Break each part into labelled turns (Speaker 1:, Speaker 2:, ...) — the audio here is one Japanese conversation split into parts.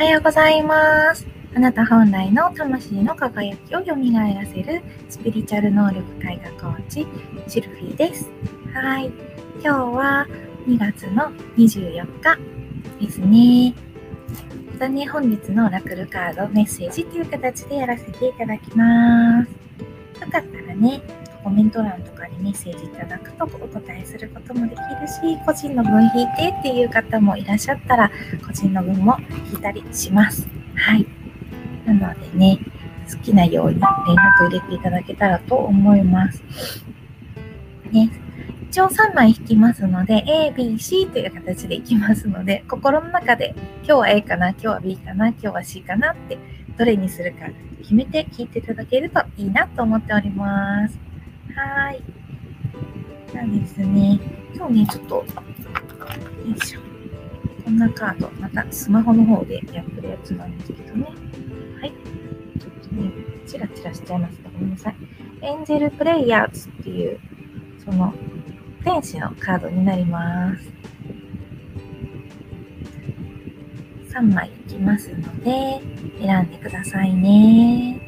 Speaker 1: おはようございます。あなた本来の魂の輝きを蘇らせるスピリチュアル能力開花コーチ、シルフィーです。はい。今日は2月の24日ですね。またね、本日のラクルカードメッセージという形でやらせていただきます。よかったらね、コメント欄とかメッセージいただくとお答えすることもできるし、個人の分引いてっていう方もいらっしゃったら、個人の分も引いたりします。はい。なのでね、好きなように連絡入れていただけたらと思います。ね、一応3枚引きますので、A、B、C という形でいきますので、心の中で今日は A かな、今日は B かな、今日は C かなって、どれにするか決めて聞いていただけるといいなと思っております。はい。なんですね。今日ね、ちょっと、よいしょ。こんなカード、またスマホの方でやってるやつなんですけどね。はい。ちょっとね、チラチラしちゃいました。ごめんなさい。エンジェルプレイヤーズっていう、その、天使のカードになります。3枚いきますので、選んでくださいね。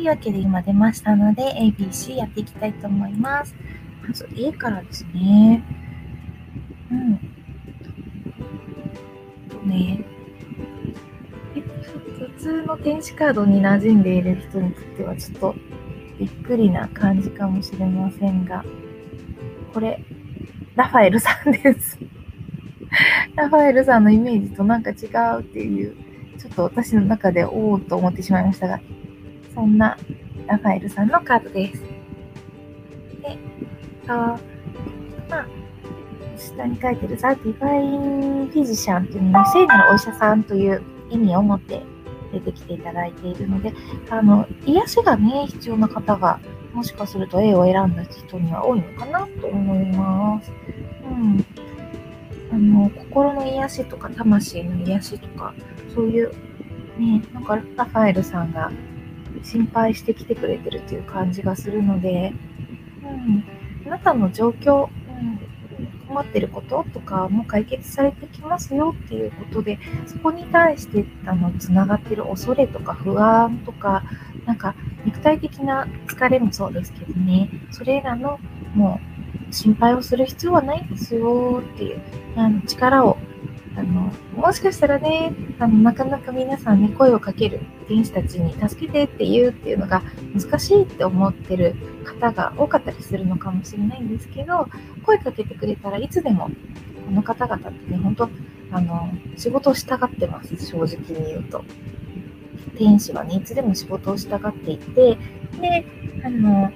Speaker 1: というわけで今出ましたので、ABC やっていきたいと思います。まず A からですね。うん。とね、普通の天使カードに馴染んでいる人にとってはちょっとびっくりな感じかもしれませんが、これ、ラファエルさんです。ラファエルさんのイメージとなんか違うっていう、ちょっと私の中でおおと思ってしまいましたが、そんなラファエルさんのカードです。で、あまあ、下に書いてるザ・ディバイン・フィジシャンというのは聖なるお医者さんという意味を持って出てきていただいているので、あの、癒しがね、必要な方が、もしかすると A を選んだ人には多いのかなと思います。うん。あの、心の癒しとか、魂の癒しとか、そういう、ね、なんかラファエルさんが心配してきてくれてるという感じがするので、うん、あなたの状況、うん、困ってることとかも解決されてきますよっていうことで、そこに対してあのつながってる恐れとか不安とか、なんか肉体的な疲れもそうですけどね、それらのもう心配をする必要はないんですよっていうあの力をあのもしかしたらねあの、なかなか皆さんね、声をかける天使たちに助けてって言うっていうのが難しいって思ってる方が多かったりするのかもしれないんですけど、声かけてくれたらいつでもこの方々ってね、本当あの、仕事をしたがってます、正直に言うと。天使はね、いつでも仕事をしたがっていて、で、あの、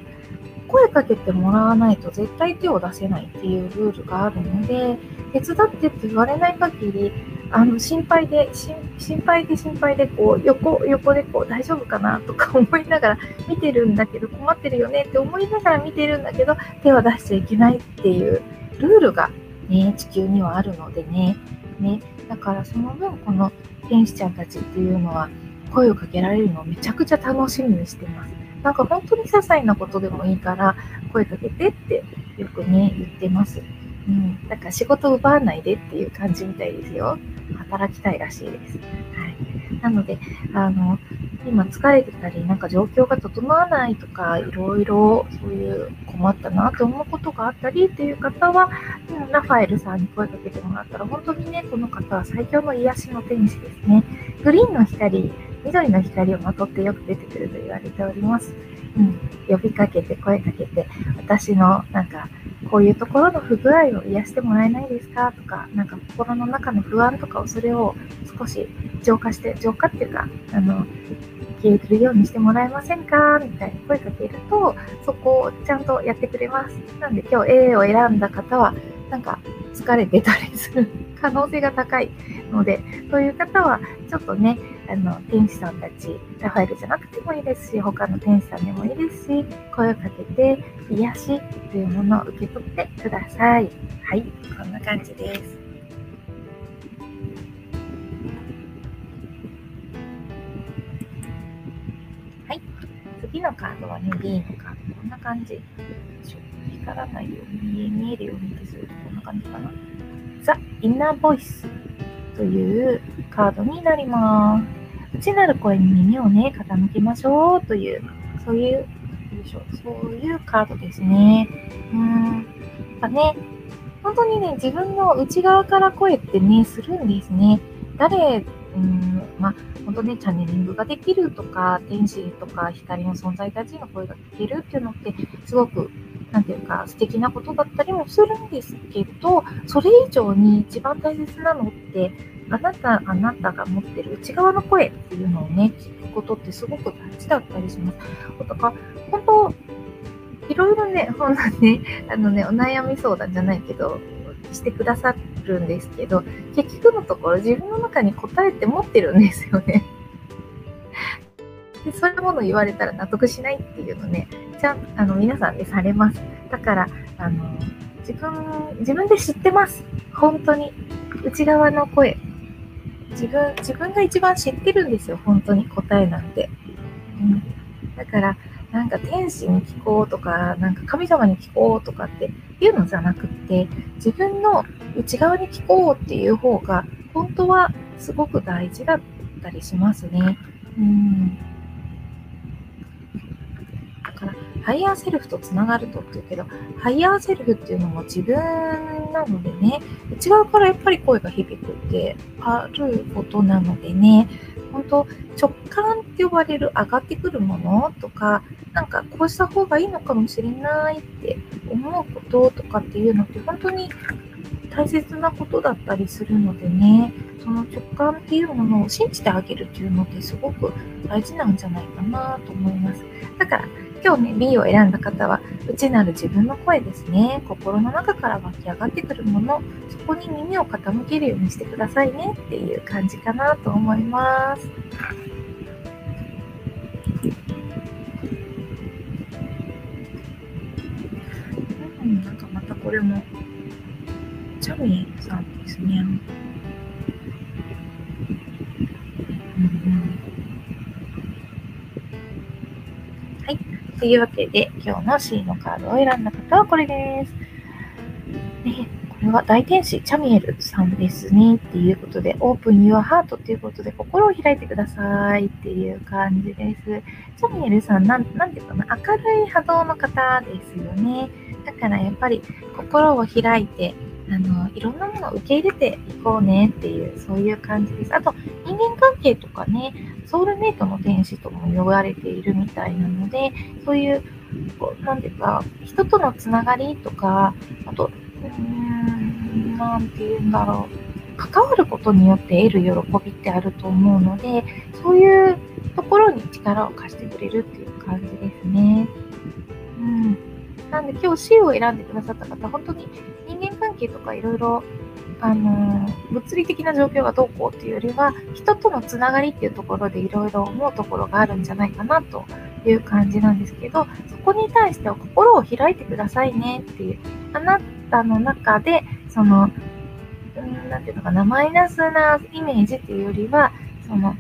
Speaker 1: 声かけてもらわないと絶対手を出せないっていうルールがあるので、手伝ってって言われない限り、あの、心配で、心配で心配で、こう、横、横でこう、大丈夫かなとか 思いながら見てるんだけど、困ってるよねって思いながら見てるんだけど、手は出しちゃいけないっていうルールがね、地球にはあるのでね、ね、だからその分、この天使ちゃんたちっていうのは、声をかけられるのをめちゃくちゃ楽しみにしてます。なんか本当に些細なことでもいいから声かけてってよくね、言ってます。うん。だから仕事奪わないでっていう感じみたいですよ。働きたいらしいです。はい。なので、あの、今疲れてたり、なんか状況が整わないとか、いろいろそういう困ったなと思うことがあったりっていう方は、うんラファエルさんに声かけてもらったら、本当にね、この方は最強の癒しの天使ですね。グリーンの光、緑の光をまとってよく出てくると言われております。うん、呼びかけて、声かけて、私のなんかこういうところの不具合を癒してもらえないですかとか、なんか心の中の不安とかをそれを少し浄化して、浄化っていうか、あの、消えるようにしてもらえませんか？みたいに声かけると、そこをちゃんとやってくれます。なんで今日 A を選んだ方は、なんか疲れてたりする可能性が高いので、そういう方はちょっとね、あの、天使さんたち、ラファエルじゃなくてもいいですし、他の天使さんでもいいですし、声をかけて、癒しというものを受け取ってください。はい、こんな感じです。はい、次のカードはね、D のカード、こんな感じ。光らないように見えるようにするとこんな感じかな。ザ・インナーボイスというカードになります。内なる声に耳をね、傾けましょうという、そういう、よいしょ、そういうカードですね。うん。やっぱね、本当にね、自分の内側から声ってね、するんですね。誰、うん、まあ、本当ね、チャネリングができるとか、天使とか光の存在たちの声が聞けるっていうのって、すごくなんていうか、素敵なことだったりもするんですけど、それ以上に一番大切なのって、あなた、あなたが持ってる内側の声っていうのをね、聞くことってすごく大事だったりします。だか、本当、いろいろね、ほんとね、あのね、お悩み相談じゃないけど、してくださるんですけど、結局のところ自分の中に答えて持ってるんですよね。でそういうもの言われたら納得しないっていうのね、ちゃんあの皆さんでされます。だから、あの自分、自分で知ってます。本当に。内側の声。自分、自分が一番知ってるんですよ。本当に答えなんて。うん。だから、なんか天使に聞こうとか、なんか神様に聞こうとかっていうのじゃなくって、自分の内側に聞こうっていう方が、本当はすごく大事だったりしますね。うん。だからハイヤーセルフとつながるとって言うけど、ハイヤーセルフっていうのも自分なのでね、内側からやっぱり声が響くってあることなのでね、本当直感って呼ばれる上がってくるものとか、なんかこうした方がいいのかもしれないって思うこととかっていうのって本当に大切なことだったりするのでね、その直感っていうものを信じてあげるっていうのってすごく大事なんじゃないかなと思います。だから今日ね、B を選んだ方は、内なる自分の声ですね。心の中から湧き上がってくるもの、そこに耳を傾けるようにしてくださいねっていう感じかなと思います。うん、なんかまたこれも、チャミさんですね。というわけで、今日の C のカードを選んだ方はこれです。ね、これは大天使チャミエルさんですね。っていうことで、オープン your heart っていうことで、心を開いてくださいっていう感じです。チャミエルさん、なんなんていうかな、明るい波動の方ですよね。だからやっぱり心を開いて、あの、いろんなものを受け入れていこうねっていう、そういう感じです。あと、人間関係とかね、ソウルメイトの天使とも呼ばれているみたいなので、そういう、こうなんていうか、人とのつながりとか、あと、うーん、なんて言うんだろう。関わることによって得る喜びってあると思うので、そういうところに力を貸してくれるっていう感じですね。うん。なんで今日 C を選んでくださった方、本当に関係とかいろいろあの物理的な状況がどうこうっていうよりは人とのつながりっていうところでいろいろ思うところがあるんじゃないかなという感じなんですけどそこに対しては心を開いてくださいねっていうあなたの中でその何て言うのかなマイナスなイメージっていうよりはその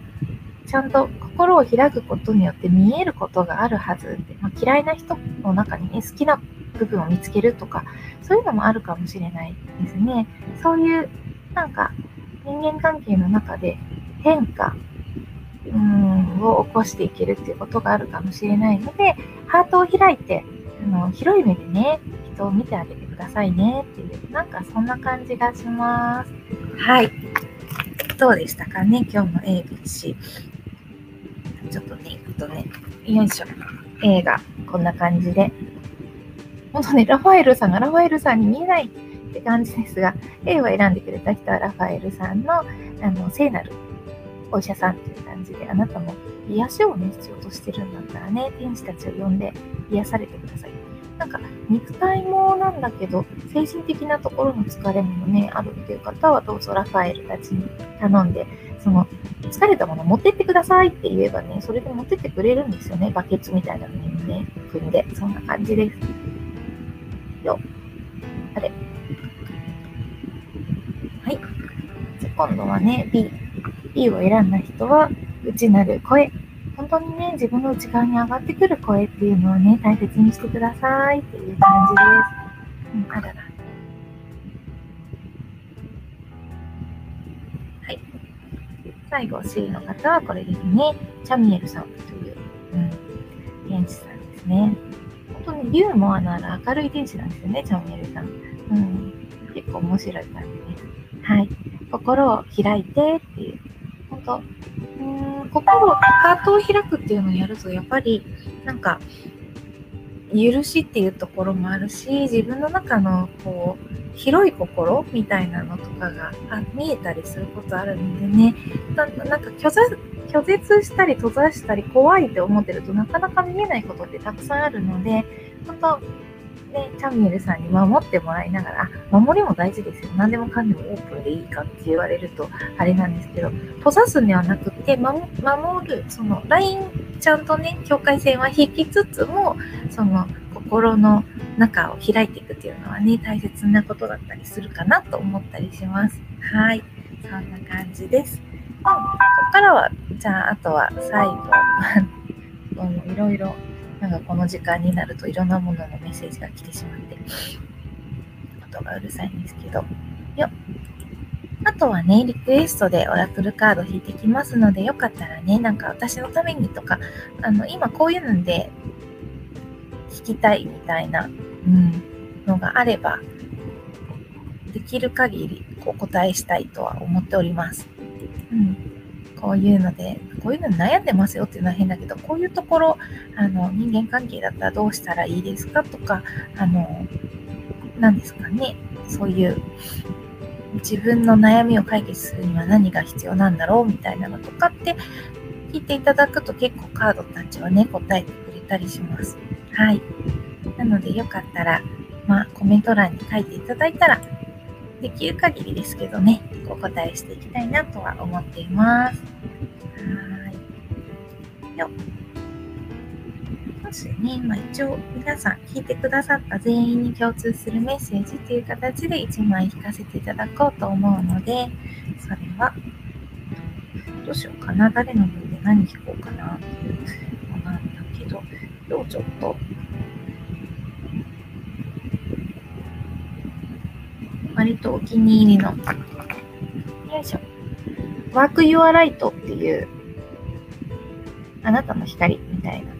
Speaker 1: ちゃんと心を開くことによって見えることがあるはずで、まあ、嫌いな人の中にね好きな部分を見つけるとか、そういうのもあるかもしれないですね。そういう、なんか、人間関係の中で変化、うん、を起こしていけるっていうことがあるかもしれないので、ハートを開いて、あの広い目でね、人を見てあげてくださいねっていう、なんかそんな感じがします。はい。どうでしたかね、今日の ABC。ちょっとね、行くとね、よいしょ。映画、こんな感じで本当ね、ラファエルさんがラファエルさんに見えないって感じですが、A を選んでくれた人はラファエルさんのあの聖なるお医者さんっていう感じで、あなたも癒しをね、必要としてるんだったらね、天使たちを呼んで癒されてください。なんか、肉体もなんだけど、精神的なところの疲れもね、あるっていう方は、どうぞラファエルたちに頼んで、その、疲れたもの持ってってくださいって言えばね、それで持ってってくれるんですよね。バケツみたいなのにね、組んで。そんな感じです。よ。あれ。はい。じゃ今度はね、B。B を選んだ人は、内なる声。本当にね、自分の内側に上がってくる声っていうのをね、大切にしてくださいっていう感じです。うん、あらら。はい。最後、C の方はこれですね。チャミエルさんという、うん、天使さんですね。本当にユーモアなら明るい天使なんですよね、チャミエルさん。うん。結構面白い感じです。はい。心を開いてっていう。本当うん心、ハートを開くっていうのをやると、やっぱり、なんか、許しっていうところもあるし、自分の中の、こう、広い心みたいなのとかが見えたりすることあるんでね、なんか拒拒絶したり閉ざしたり怖いって思ってるとなかなか見えないことってたくさんあるので、本当ね、チャンミルさんに守ってもらいながら、守りも大事ですよ。何でもかんでもオープンでいいかって言われると、あれなんですけど、閉ざすんではなくて、守る、その、ライン、ちゃんとね、境界線は引きつつも、その、心の中を開いていくっていうのはね、大切なことだったりするかなと思ったりします。はい。そんな感じです。ここからは、じゃあ、あとは最後、いろいろなんかこの時間になるといろんなもののメッセージが来てしまって、音がうるさいんですけど、よあとはね、リクエストでオラクルカード引いてきますので、よかったらね、なんか私のためにとか、あの、今こういうので聞きたいみたいな、うん、のがあれば、できる限りお答えしたいとは思っております。うん。こういうので、こういうの悩んでますよっていうのは変だけど、こういうところ、あの、人間関係だったらどうしたらいいですかとか、あの、何ですかね、そういう自分の悩みを解決するには何が必要なんだろうみたいなのとかって聞いていただくと結構カードたちはね、答えてくれたりします。はい。なのでよかったら、まあ、コメント欄に書いていただいたら、できる限りですけどね、お答えしていきたいなとは思っています。はい。よもしね、まあ、一応皆さん聞いてくださった全員に共通するメッセージという形で1枚引かせていただこうと思うので、それは、どうしようかな。誰の分で何聞こうかなっていうのなんだけど、今日ちょっと割とお気に入りの、よいしょ。ワークユアライトっていう、あなたの光みたいな。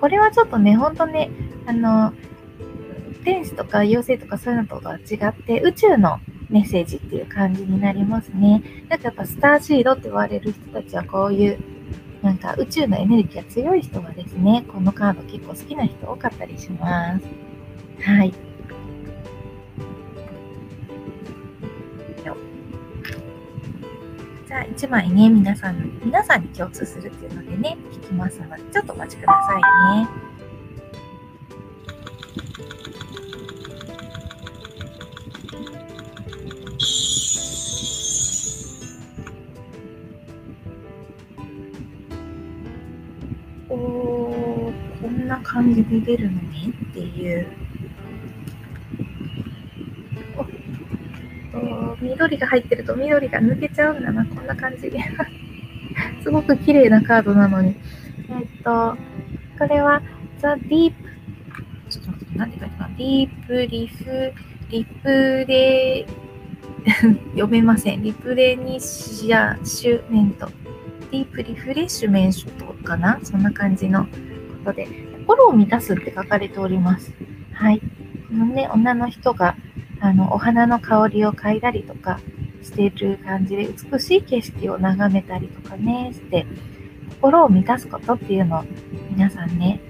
Speaker 1: これはちょっとね、ほんとね、あの、天使とか妖精とかそういうのとは違って、宇宙のメッセージっていう感じになりますね。なんかやっぱスターシードって言われる人たちはこういう、なんか宇宙のエネルギーが強い人がですね、このカード結構好きな人多かったりします。はい。じゃあ1枚ね、皆さん、皆さんに共通するっていうのでね、聞きますので、ちょっとお待ちくださいね。おー、こんな感じで出るのね緑が入ってると緑が抜けちゃうんだな。こんな感じ。すごく綺麗なカードなのに。えっと、これは The Deep ちょっと待って、何て書いてあるかな ?Deep リフ、リプレ、読めません。リプレニシアシュメント。ディープリフレッシュメントかなそんな感じのことで、心を満たすって書かれております。はい。このね、女の人があの、お花の香りを嗅いだりとかしている感じで、美しい景色を眺めたりとかね、して、心を満たすことっていうのを皆さんね、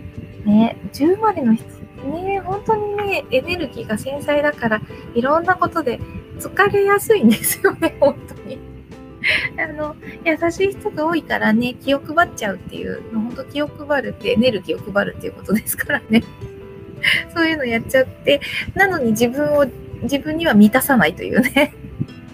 Speaker 1: ね、10までの人ね本当にね、エネルギーが繊細だから、いろんなことで疲れやすいんですよね、本当に。あの、優しい人が多いからね、気を配っちゃうっていう、本当気を配るってエネルギーを配るっていうことですからね。そういうのやっちゃって、なのに自分を、自分には満たさないというね。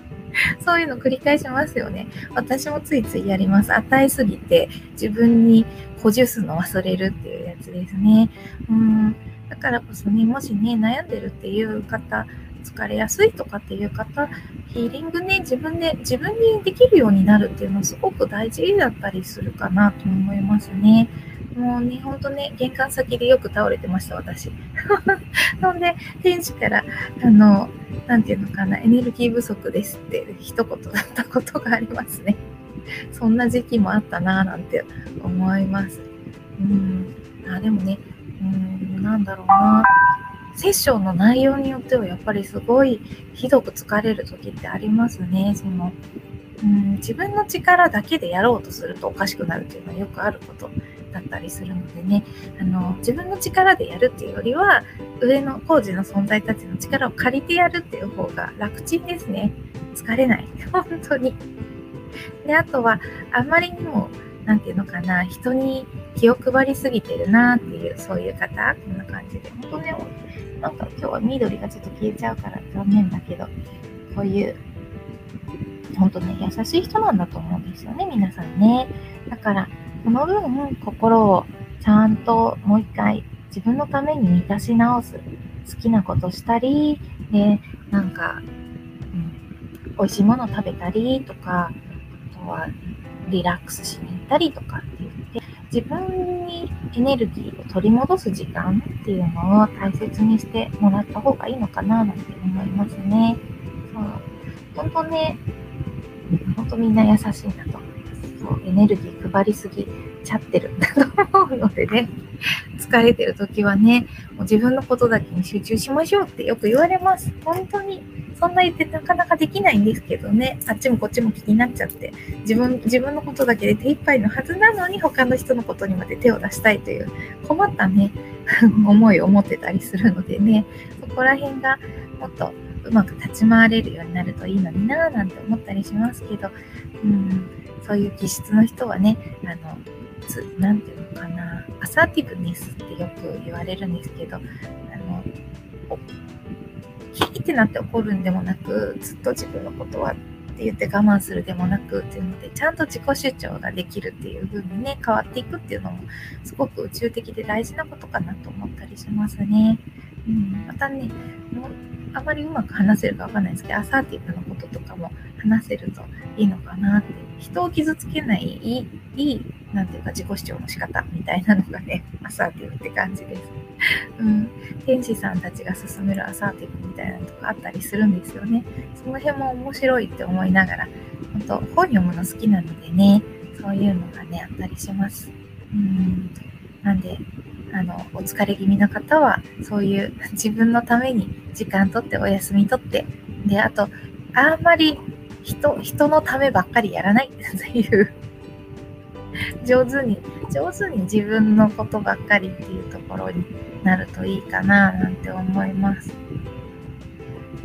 Speaker 1: そういうの繰り返しますよね。私もついついやります。与えすぎて自分に補充するの忘れるっていうやつですね。うんだからこそね、もしね、悩んでるっていう方、疲れやすいとかっていう方、ヒーリングね、自分で、自分にできるようになるっていうのはすごく大事だったりするかなと思いますね。もうね、ほんとね、玄関先でよく倒れてました、私。ほんで、天使から、あの、なんていうのかな、エネルギー不足ですって一言だったことがありますね。そんな時期もあったなぁなんて思います。うん。あ、でもね、うん、なんだろうな。セッションの内容によってはやっぱりすごいひどく疲れる時ってありますね。そのうん、自分の力だけでやろうとするとおかしくなるっていうのはよくあることだったりするのでねあの自分の力でやるっていうよりは上の工事の存在たちの力を借りてやるっていう方が楽ちんですね。疲れない。本当に。であとはあまりにも何て言うのかな人に気を配りすぎてるなっていうそういう方こんな感じで。本当ねなんか今日は緑がちょっと消えちゃうから残念だけど、こういう、本当ね、優しい人なんだと思うんですよね、皆さんね。だから、その分、心をちゃんともう一回自分のために満たし直す。好きなことしたり、で、なんか、うん、美味しいもの食べたりとか、あとはリラックスしに行ったりとかって言って、自分にエネルギーを取り戻す時間っていうのを大切にしてもらった方がいいのかななんて思いますね。そう本当ね、本当みんな優しいなとエネルギー配りすぎちゃってる。ん だと思うのでね、疲れてる時はね、もう自分のことだけに集中しましょうってよく言われます。本当に。そんな言ってなかなかできないんですけどね、あっちもこっちも気になっちゃって、自分、自分のことだけで手一杯のはずなのに他の人のことにまで手を出したいという困ったね、思いを持ってたりするのでね、そこら辺がもっとうまく立ち回れるようになるといいのになぁなんて思ったりしますけど、うん、そういう気質の人はね、あの、つなんていうのかな、アサーティブネスってよく言われるんですけど、あの、キーってなって怒るんでもなく、ずっと自分のことはって言って我慢するでもなくっていうので、ちゃんと自己主張ができるっていう風にね、変わっていくっていうのも、すごく宇宙的で大事なことかなと思ったりしますね。うん、またね、あまりうまく話せるかわかんないですけど、アサーティブなこととかも話せるといいのかなって。人を傷つけないいい、いい、なんていうか自己主張の仕方みたいなのがね、アサーティブって感じです。うん。天使さんたちが進めるアサーティブみたいなのとかあったりするんですよね。その辺も面白いって思いながら、本当本読むの好きなのでね、そういうのがね、あったりします。うん。なんで、あの、お疲れ気味の方は、そういう 自分のために時間とってお休みとって、で、あと、あんまり人、人のためばっかりやらない。っていう上手に、上手に自分のことばっかりっていうところになるといいかななんて思います。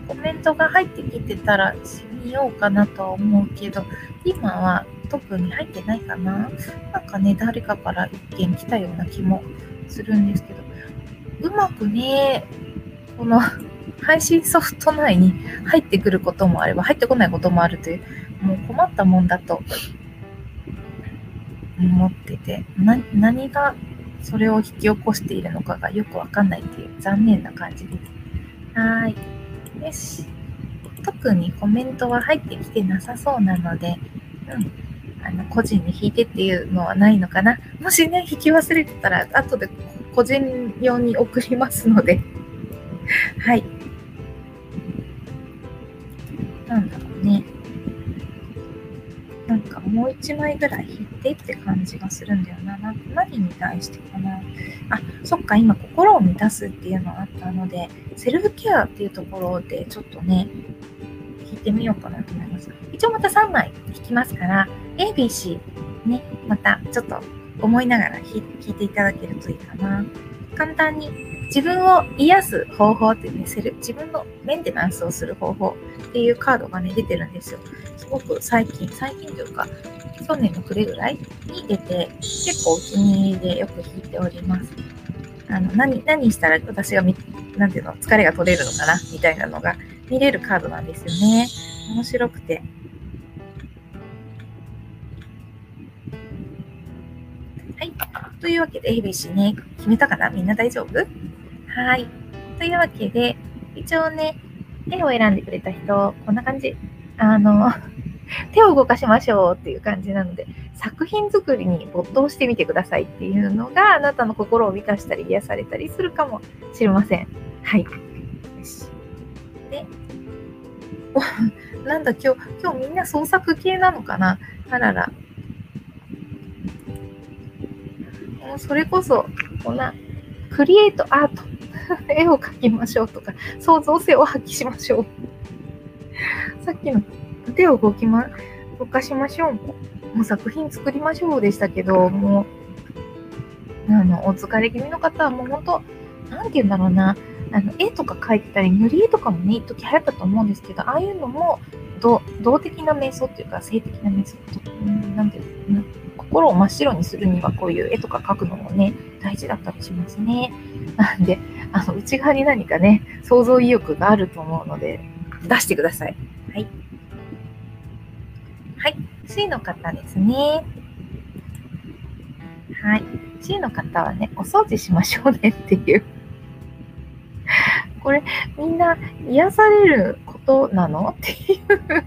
Speaker 1: コメントが入ってきてたらしみようかなとは思うけど、今は特に入ってないかな。なんかね、誰かから一件来たような気もするんですけど、うまくね、この配信ソフト内に入ってくることもあれば、入ってこないこともあるという、もう困ったもんだと思ってて、何がそれを引き起こしているのかがよくわかんないっていう残念な感じです。はい。よし。特にコメントは入ってきてなさそうなので、うん。あの、個人に引いてっていうのはないのかな。もしね、引き忘れてたら、後で個人用に送りますので、はい。なんだろうね。なんかもう一枚ぐらい引いてって感じがするんだよな。な何に対してかな。あ、そっか、今心を満たすっていうのがあったので、セルフケアっていうところでちょっとね、引いてみようかなと思います。一応また3枚引きますから、ABC ね、またちょっと思いながら引いていただけるといいかな。簡単に自分を癒す方法ってね、セル自分のメンテナンスをする方法っていうカードがね、出てるんですよ。すごく最近、最近というか、去年の暮れぐらいに出て、結構お気に入りでよく弾いております。あの何何したら私がみ、なんていうの、疲れが取れるのかなみたいなのが見れるカードなんですよね。面白くて。はい。というわけで、ABC ね、決めたかな？みんな大丈夫？はい。というわけで、一応ね、絵を選んでくれた人、こんな感じ。あの、手を動かしましょうっていう感じなので、作品作りに没頭してみてくださいっていうのがあなたの心を満たしたり癒されたりするかもしれません。はい。よし。で、なんだ今日、今日みんな創作系なのかな？あらら。もうそれこそ、こんな、クリエイトアート、絵を描きましょうとか、創造性を発揮しましょう。さっきの手を動きま、動かしましょう。もう作品作りましょうでしたけど、もう、あの、お疲れ気味の方はもう本当、なんて言うんだろうな、あの、絵とか描いてたり、塗り絵とかもね、一時流行ったと思うんですけど、ああいうのも、動的な瞑想っていうか、性的な瞑想と、なんていうの、心を真っ白にするには、こういう絵とか描くのもね、大事だったりしますね。なんで、あの、内側に何かね、想像意欲があると思うので、出してください。はい。はい。C の方ですね。はい。C の方はね、お掃除しましょうねっていう。これ、みんな癒されることなの？っていう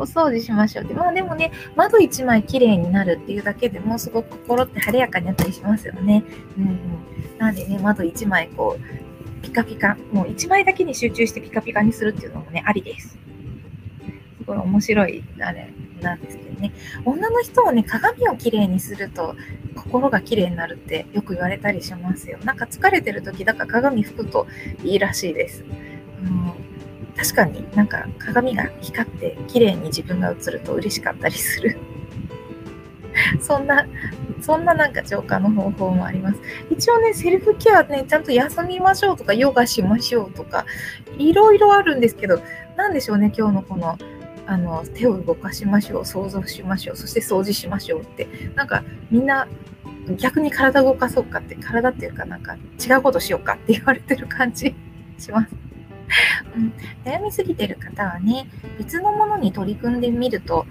Speaker 1: お掃除しましょうって。まあでもね、窓一枚綺麗になるっていうだけでもすごく心って晴れやかになったりしますよね。うん、うん。なんでね、窓一枚こう、ピカピカ、もう一枚だけに集中してピカピカにするっていうのもね、ありです。すごい面白い、あれなんですけどね。女の人はね、鏡をきれいにすると心がきれいになるってよく言われたりしますよ。なんか疲れてる時、だから鏡拭くといいらしいです。うん確かになんか鏡が光って綺麗に自分が映ると嬉しかったりする。そんな、そんななんか浄化の方法もあります。一応ね、セルフケアね、ちゃんと休みましょうとか、ヨガしましょうとか、いろいろあるんですけど、なんでしょうね、今日のこのあの手を動かしましょう想像しましょうそして掃除しましょうってなんかみんな逆に体動かそうかって体っていうかなんか違うことしようかって言われてる感じします。うん、悩みすぎてる方はね別のものに取り組んでみると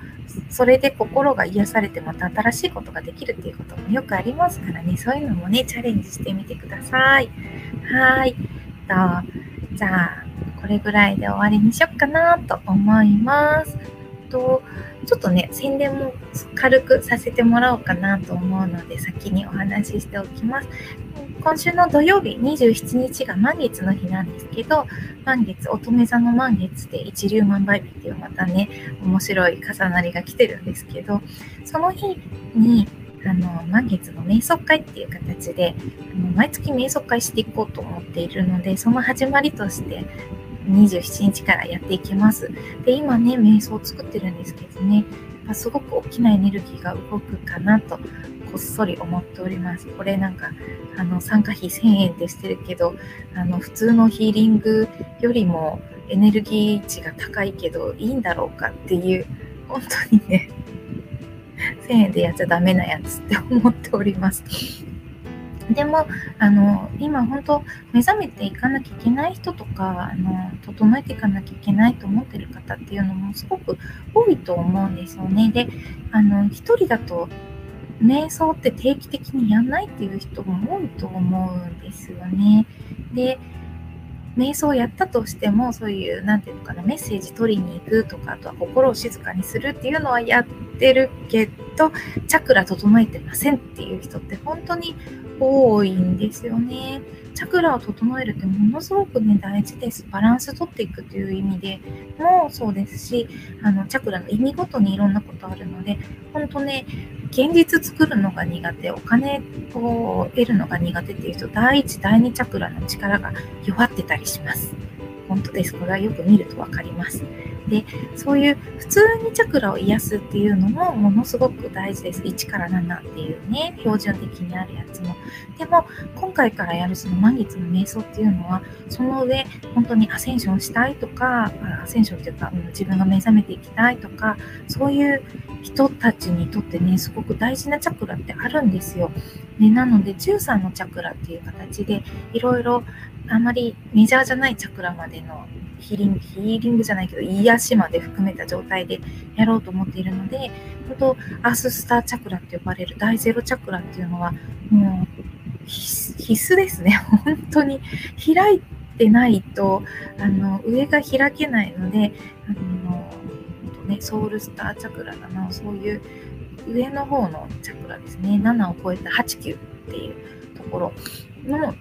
Speaker 1: それで心が癒されてまた新しいことができるっていうこともよくありますからねそういうのもねチャレンジしてみてください。はいとじゃあこれぐらいで終わりにしよっかなと思います。とちょっとね、宣伝も軽くさせてもらおうかなと思うので、先にお話ししておきます。今週の土曜日27日が満月の日なんですけど、満月、乙女座の満月で一粒万倍日っていうまたね、面白い重なりが来てるんですけど、その日に、あの満月の瞑想会っていう形であの毎月瞑想会していこうと思っているのでその始まりとして27日からやっていきます。で、今ね、瞑想を作ってるんですけどね、すごく大きなエネルギーが動くかなと、こっそり思っております。これなんか、あの、参加費1000円ってしてるけど、あの、普通のヒーリングよりもエネルギー値が高いけど、いいんだろうかっていう、本当にね、1000円でやっちゃダメなやつって思っております。でも、あの、今本当、目覚めていかなきゃいけない人とか、あの、整えていかなきゃいけないと思ってる方っていうのもすごく多いと思うんですよね。で、あの、一人だと、瞑想って定期的にやんないっていう人も多いと思うんですよね。で、瞑想をやったとしても、そういう、なんていうのかな、メッセージ取りに行くとか、あとは心を静かにするっていうのはやってるけど、チャクラ整えてませんっていう人って本当に多いんですよね。チャクラを整えるってものすごくね、大事です。バランス取っていくという意味でもそうですし、あの、チャクラの意味ごとにいろんなことあるので、本当ね、現実作るのが苦手、お金を得るのが苦手っていう人、第一、第二チャクラの力が弱ってたりします。本当です。これはよく見ると分かります。でそういう普通にチャクラを癒すっていうのもものすごく大事です1から7っていうね標準的にあるやつもでも今回からやるその満月の瞑想っていうのはその上本当にアセンションしたいとかアセンションっていうか自分が目覚めていきたいとかそういう人たちにとってねすごく大事なチャクラってあるんですよ。ね、なので13のチャクラっていう形でいろいろあまりメジャーじゃないチャクラまでのヒーリング、ヒーリングじゃないけど、癒しまで含めた状態でやろうと思っているので、本当アーススターチャクラって呼ばれる大ゼロチャクラっていうのは、もう必須ですね。本当に開いてないと、あの、上が開けないので、あの、ね、ソウルスターチャクラだな、そういう上の方のチャクラですね。7を超えた8、9っていうところの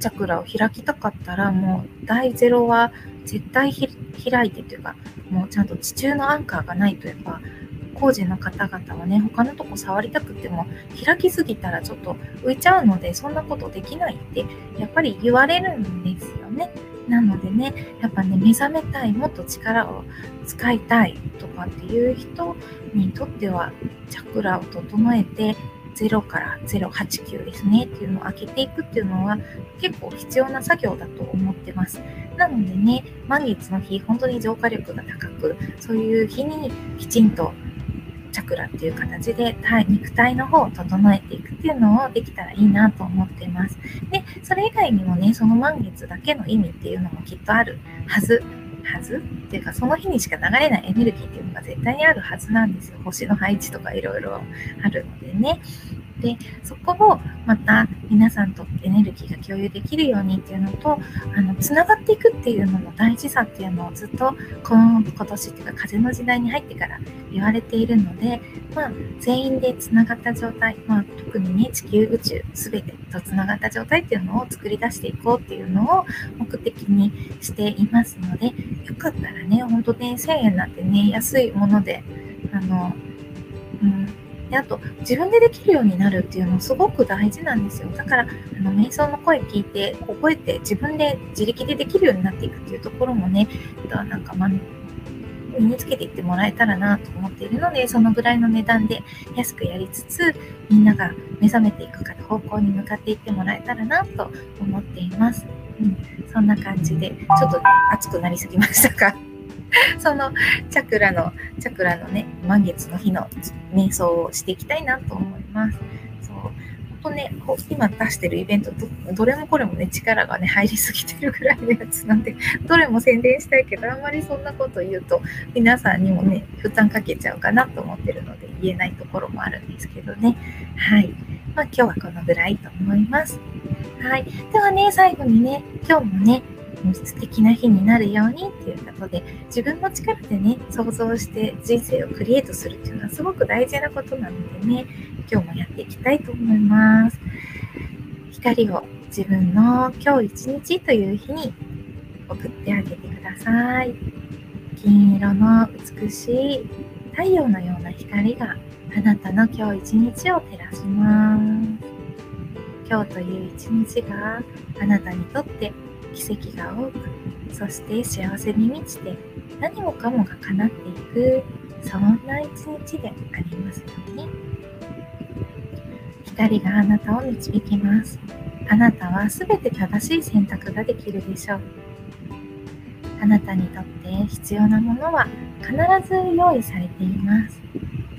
Speaker 1: チャクラを開きたかったら、もう第0は絶対開いてというか、もうちゃんと地中のアンカーがないとやっぱ、工事の方々はね、他のとこ触りたくても、開きすぎたらちょっと浮いちゃうので、そんなことできないって、やっぱり言われるんですよね。なのでね、やっぱね、目覚めたい、もっと力を使いたいとかっていう人にとっては、チャクラを整えて、0から089ですねっていうのを開けていくっていうのは結構必要な作業だと思ってます。なのでね、満月の日、本当に浄化力が高く、そういう日にきちんとチャクラっていう形で体肉体の方を整えていくっていうのをできたらいいなと思ってます。で、それ以外にもね、その満月だけの意味っていうのもきっとあるはずはず？っていうかその日にしか流れないエネルギーっていうのが絶対にあるはずなんですよ。星の配置とかいろいろあるのでね。でそこをまた皆さんとエネルギーが共有できるようにっていうのとあのつながっていくっていうのの大事さっていうのをずっとこの今年っていうか風の時代に入ってから言われているので、まあ、全員でつながった状態、まあ、特にね地球宇宙全てとつながった状態っていうのを作り出していこうっていうのを目的にしていますのでよかったらね本当ね1000円なんてね安いものであの、うんであと自分でできるようになるっていうのすごく大事なんですよ。だからあの瞑想の声聞いて覚えて自分で自力でできるようになっていくっていうところもねなんか、ま身につけていってもらえたらなと思っているのでそのぐらいの値段で安くやりつつみんなが目覚めていくか方向に向かっていってもらえたらなと思っています。うん、そんな感じでちょっとね熱くなりすぎましたか？そのチャクラの、チャクラのね、満月の日の瞑想をしていきたいなと思います。そう。ほんとね、今出してるイベントど、どれもこれもね、力がね、入りすぎてるぐらいのやつなんで、どれも宣伝したいけど、あんまりそんなこと言うと、皆さんにもね、負担かけちゃうかなと思ってるので、言えないところもあるんですけどね。はい。まあ今日はこのぐらいと思います。はい。ではね、最後にね、今日もね、素敵な日になるようにっていうことで自分の力でね想像して人生をクリエイトするっていうのはすごく大事なことなのでね今日もやっていきたいと思います。光を自分の今日一日という日に送ってあげてください。金色の美しい太陽のような光があなたの今日一日を照らします。今日という一日があなたにとって奇跡が多くそして幸せに満ちて何もかもが叶っていくそんな一日でありますように。光があなたを導きます。あなたは全て正しい選択ができるでしょう。あなたにとって必要なものは必ず用意されています。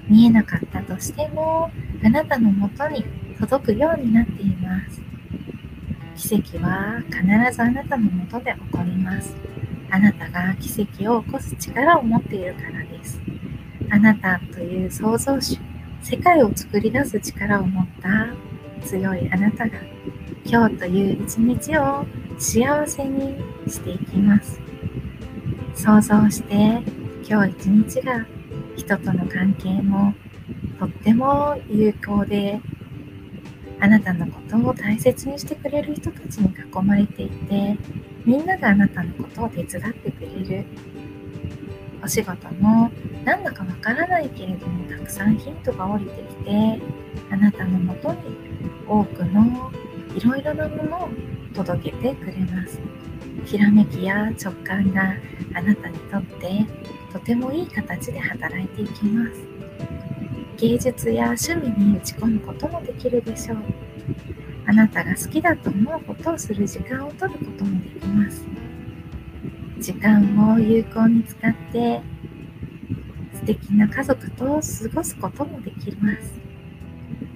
Speaker 1: 見えなかったとしてもあなたのもとに届くようになっています。奇跡は必ずあなたのもとで起こります。あなたが奇跡を起こす力を持っているからです。あなたという創造主、世界を作り出す力を持った強いあなたが今日という一日を幸せにしていきます。想像して今日一日が人との関係もとっても有効であなたのことを大切にしてくれる人たちに囲まれていてみんながあなたのことを手伝ってくれる。お仕事もなんだかわからないけれどもたくさんヒントが降りてきてあなたのもとに多くのいろいろなものを届けてくれます。ひらめきや直感があなたにとってとてもいい形で働いていきます。芸術や趣味に打ち込むこともできるでしょう。あなたが好きだと思うことをする時間を取ることもできます。時間を有効に使って素敵な家族と過ごすこともできます。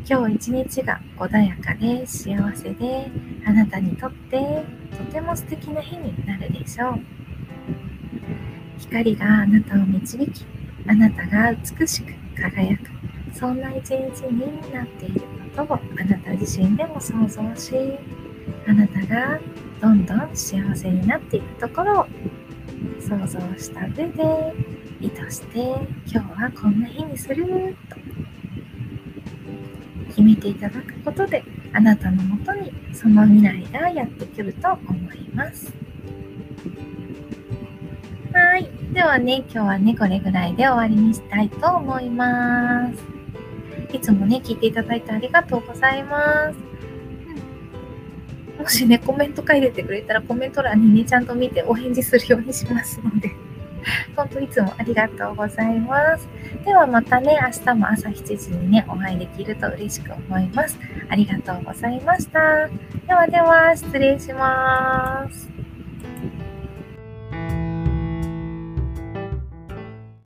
Speaker 1: 今日一日が穏やかで幸せであなたにとってとても素敵な日になるでしょう。光があなたを導きあなたが美しく輝く。そんな一日になっていることをあなた自身でも想像しあなたがどんどん幸せになっていくところを想像した上で意図して今日はこんな日にすると決めていただくことであなたのもとにその未来がやってくると思います。はい。ではね、今日はね、これぐらいで終わりにしたいと思います。いつもね、聞いていただいてありがとうございます。もしね、コメント書いててくれたらコメント欄にね、ちゃんと見てお返事するようにしますので。本当いつもありがとうございます。ではまたね、明日も朝7時にね、お会いできると嬉しく思います。ありがとうございました。ではでは、失礼します。